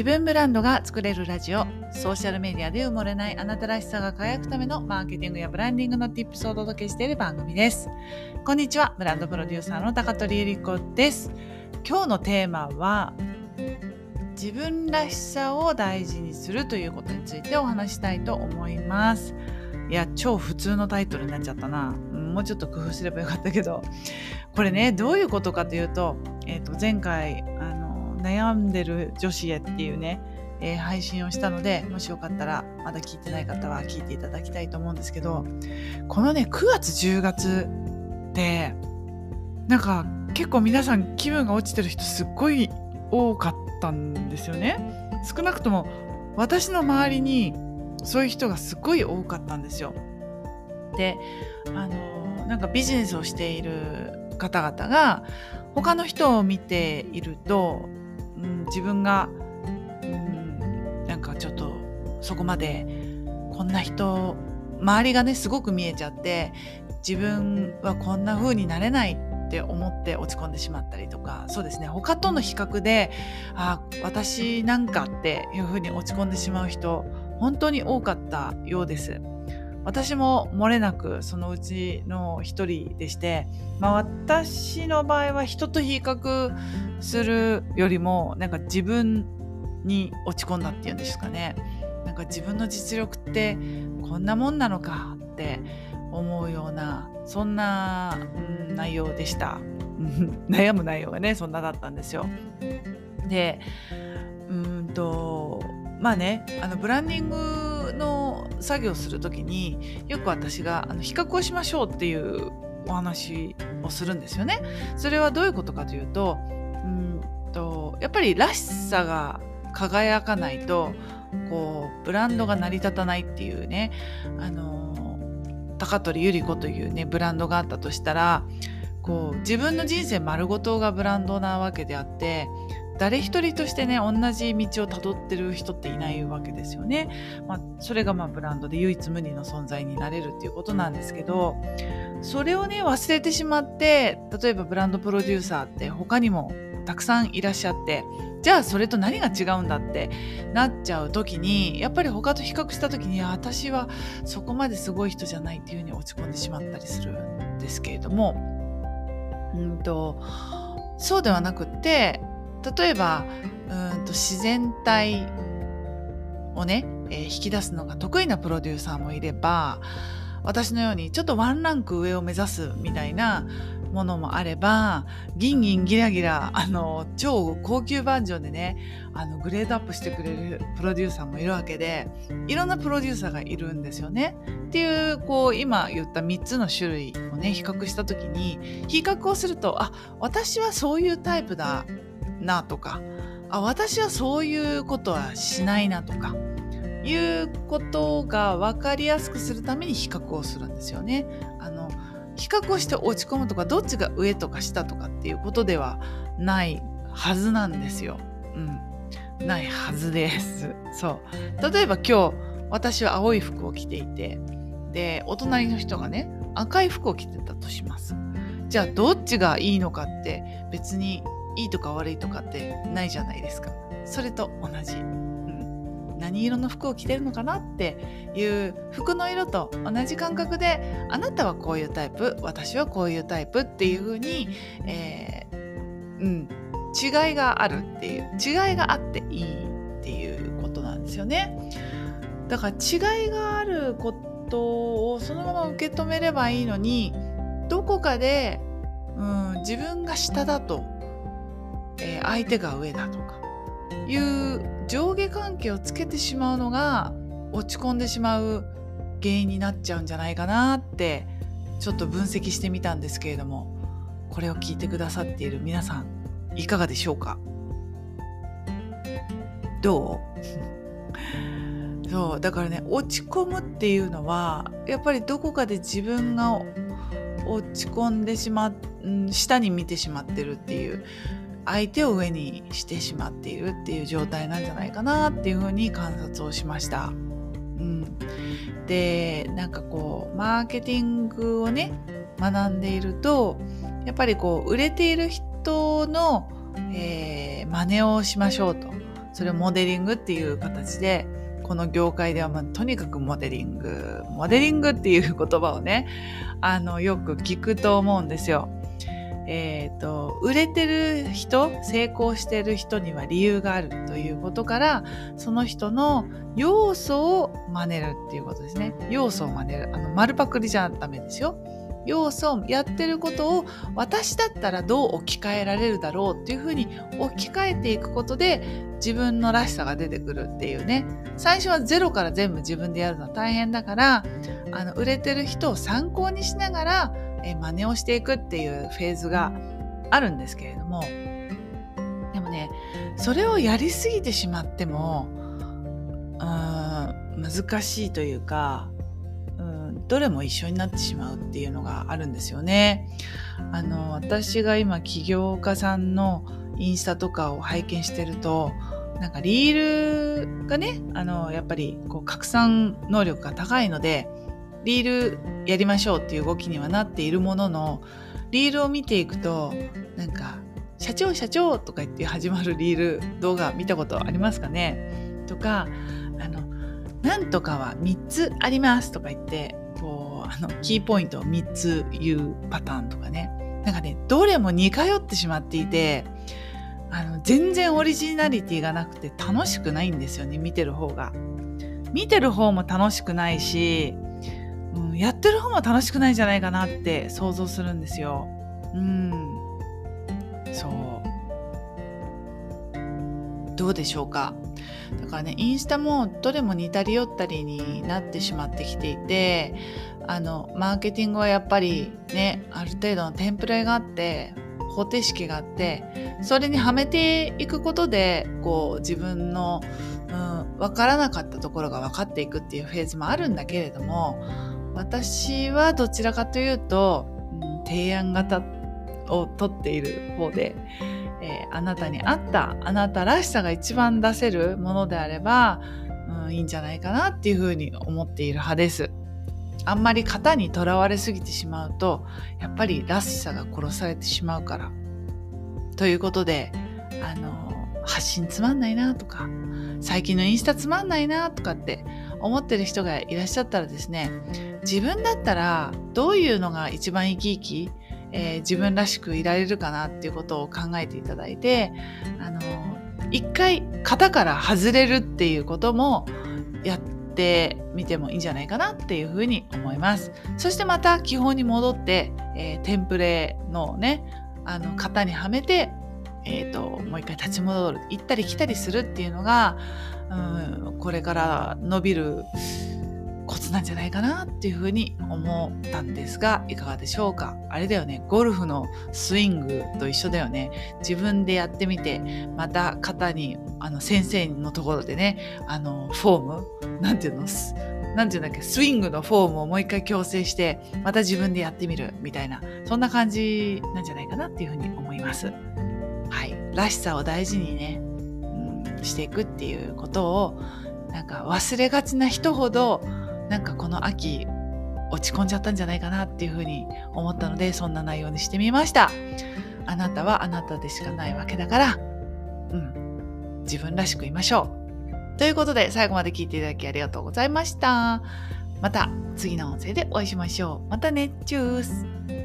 自分ブランドが作れるラジオ。ソーシャルメディアで埋もれないあなたらしさが輝くためのマーケティングやブランディングの Tips をお届けしている番組です。こんにちはブランドプロデューサーの高取ゆり子です。今日のテーマは自分らしさを大事にするということについてお話したいと思います。いや超普通のタイトルになっちゃったな。もうちょっと工夫すればよかったけど。これねどういうことかというと,、えー、と前回あの悩んでる女子へっていうね、えー、配信をしたのでもしよかったらまだ聞いてない方は聞いていただきたいと思うんですけどこのね9月10月ってなんか結構皆さん気分が落ちてる人すっごい多かったんですよね。少なくとも私の周りにそういう人がすっごい多かったんですよ。であのなんかビジネスをしている方々が他の人を見ているとうん、自分が、うん、なんかちょっとそこまでこんな人周りがねすごく見えちゃって自分はこんな風になれないって思って落ち込んでしまったりとかそうですね他との比較であ私なんかっていう風に落ち込んでしまう人本当に多かったようです。私も漏れなくそのうちの一人でして、まあ、私の場合は人と比較するよりもなんか自分に落ち込んだっていうんですかね。なんか自分の実力ってこんなもんなのかって思うようなそんな、内容でした。悩む内容がねそんなだったんですよ。でうんとまあねあのブランディング作業する時によく私があの比較をしましょうっていうお話をするんですよね。それはどういうことかというとうんとやっぱりらしさが輝かないとこうブランドが成り立たないっていうねあの高取ゆり子というねブランドがあったとしたらこう自分の人生丸ごとがブランドなわけであって誰一人としてね同じ道をたどってる人っていないわけですよね。まあ、それがまあブランドで唯一無二の存在になれるっていうことなんですけどそれをね忘れてしまって例えばブランドプロデューサーって他にもたくさんいらっしゃってじゃあそれと何が違うんだってなっちゃう時にやっぱり他と比較した時に私はそこまですごい人じゃないっていうふうに落ち込んでしまったりするんですけれどもうんとそうではなくって例えばうんと自然体をね、えー、引き出すのが得意なプロデューサーもいれば私のようにちょっとワンランク上を目指すみたいなものもあればギンギンギラギラあの超高級バージョンでねあのグレードアップしてくれるプロデューサーもいるわけでいろんなプロデューサーがいるんですよね。っていうこう今言った3つの種類をね比較した時に比較をするとあ私はそういうタイプだなとかあ私はそういうことはしないなとかいうことが分かりやすくするために比較をするんですよね。あの比較をして落ち込むとかどっちが上とか下とかっていうことではないはずなんですよ。うん、ないはずです。そう例えば今日私は青い服を着ていてでお隣の人がね赤い服を着てたとします。じゃあどっちがいいのかって別にいいとか悪いとかってないじゃないですか。それと同じ。うん、何色の服を着てるのかなっていう服の色と同じ感覚であなたはこういうタイプ私はこういうタイプっていう風に、えー、うん、違いがあるっていう違いがあっていいっていうことなんですよね。だから違いがあることをそのまま受け止めればいいのにどこかで、うん、自分が下だとえー、相手が上だとかいう上下関係をつけてしまうのが落ち込んでしまう原因になっちゃうんじゃないかなってちょっと分析してみたんですけれどもこれを聞いてくださっている皆さんいかがでしょうか？どう？そうだからね落ち込むっていうのはやっぱりどこかで自分が落ち込んでしまう下に見てしまってるっていう相手を上にしてしまっているっていう状態なんじゃないかなっていうふうに観察をしました。うん、でなんかこうマーケティングをね学んでいるとやっぱりこう売れている人の、えー、真似をしましょうとそれをモデリングっていう形でこの業界では、まあ、とにかくモデリングモデリングっていう言葉をねあのよく聞くと思うんですよ。えーと、売れてる人成功してる人には理由があるということからその人の要素を真似るっていうことですね。要素を真似る。あの丸パクリじゃダメですよ。要素をやってることを私だったらどう置き換えられるだろうっていうふうに置き換えていくことで自分のらしさが出てくるっていうね。最初はゼロから全部自分でやるのは大変だからあの売れてる人を参考にしながらえ真似をしていくっていうフェーズがあるんですけれどもでもねそれをやりすぎてしまってもうん難しいというかうんどれも一緒になってしまうっていうのがあるんですよね。あの私が今起業家さんのインスタとかを拝見してるとなんかリールがねあのやっぱりこう拡散能力が高いのでリールやりましょうっていう動きにはなっているもののリールを見ていくとなんか「社長社長」とか言って始まるリール動画見たことありますかね？とかあの「なんとかは3つあります」とか言ってこうあのキーポイントを3つ言うパターンとかねなんかねどれも似通ってしまっていてあの全然オリジナリティがなくて楽しくないんですよね見てる方が。見てる方も楽しくないしうん、やってる方も楽しくないんじゃないかなって想像するんですよ。うん。そう。どうでしょうか？だからね、インスタもどれも似たり寄ったりになってしまってきていて、あの、マーケティングはやっぱりね、ある程度のテンプレがあって、方程式があってそれにはめていくことでこう自分の、うん、分からなかったところが分かっていくっていうフェーズもあるんだけれども私はどちらかというと、うん、提案型を取っている方で、えー、あなたに合ったあなたらしさが一番出せるものであれば、うん、いいんじゃないかなっていうふうに思っている派です。あんまり型にとらわれすぎてしまうとやっぱりらしさが殺されてしまうから。ということであの発信つまんないなとか最近のインスタつまんないなとかって思ってる人がいらっしゃったらですね自分だったらどういうのが一番生き生き、えー、自分らしくいられるかなっていうことを考えていただいてあの一回型から外れるっていうこともやってみてもいいんじゃないかなっていうふうに思います。そしてまた基本に戻って、えー、テンプレのねあの型にはめてえーと、もう一回立ち戻る行ったり来たりするっていうのが、うん、これから伸びるコツなんじゃないかなっていうふうに思ったんですがいかがでしょうか？あれだよねゴルフのスイングと一緒だよね。自分でやってみてまた型にあの先生のところでねあのフォームなんていうのなんていうんだっけスイングのフォームをもう一回矯正してまた自分でやってみるみたいなそんな感じなんじゃないかなっていうふうに思います。はい、らしさを大事にね、していくっていうことをなんか忘れがちな人ほどなんかこの秋落ち込んじゃったんじゃないかなっていうふうに思ったのでそんな内容にしてみました。あなたはあなたでしかないわけだから。うん。自分らしくいましょう。ということで最後まで聞いていただきありがとうございました。また次の音声でお会いしましょう。またね。チュース。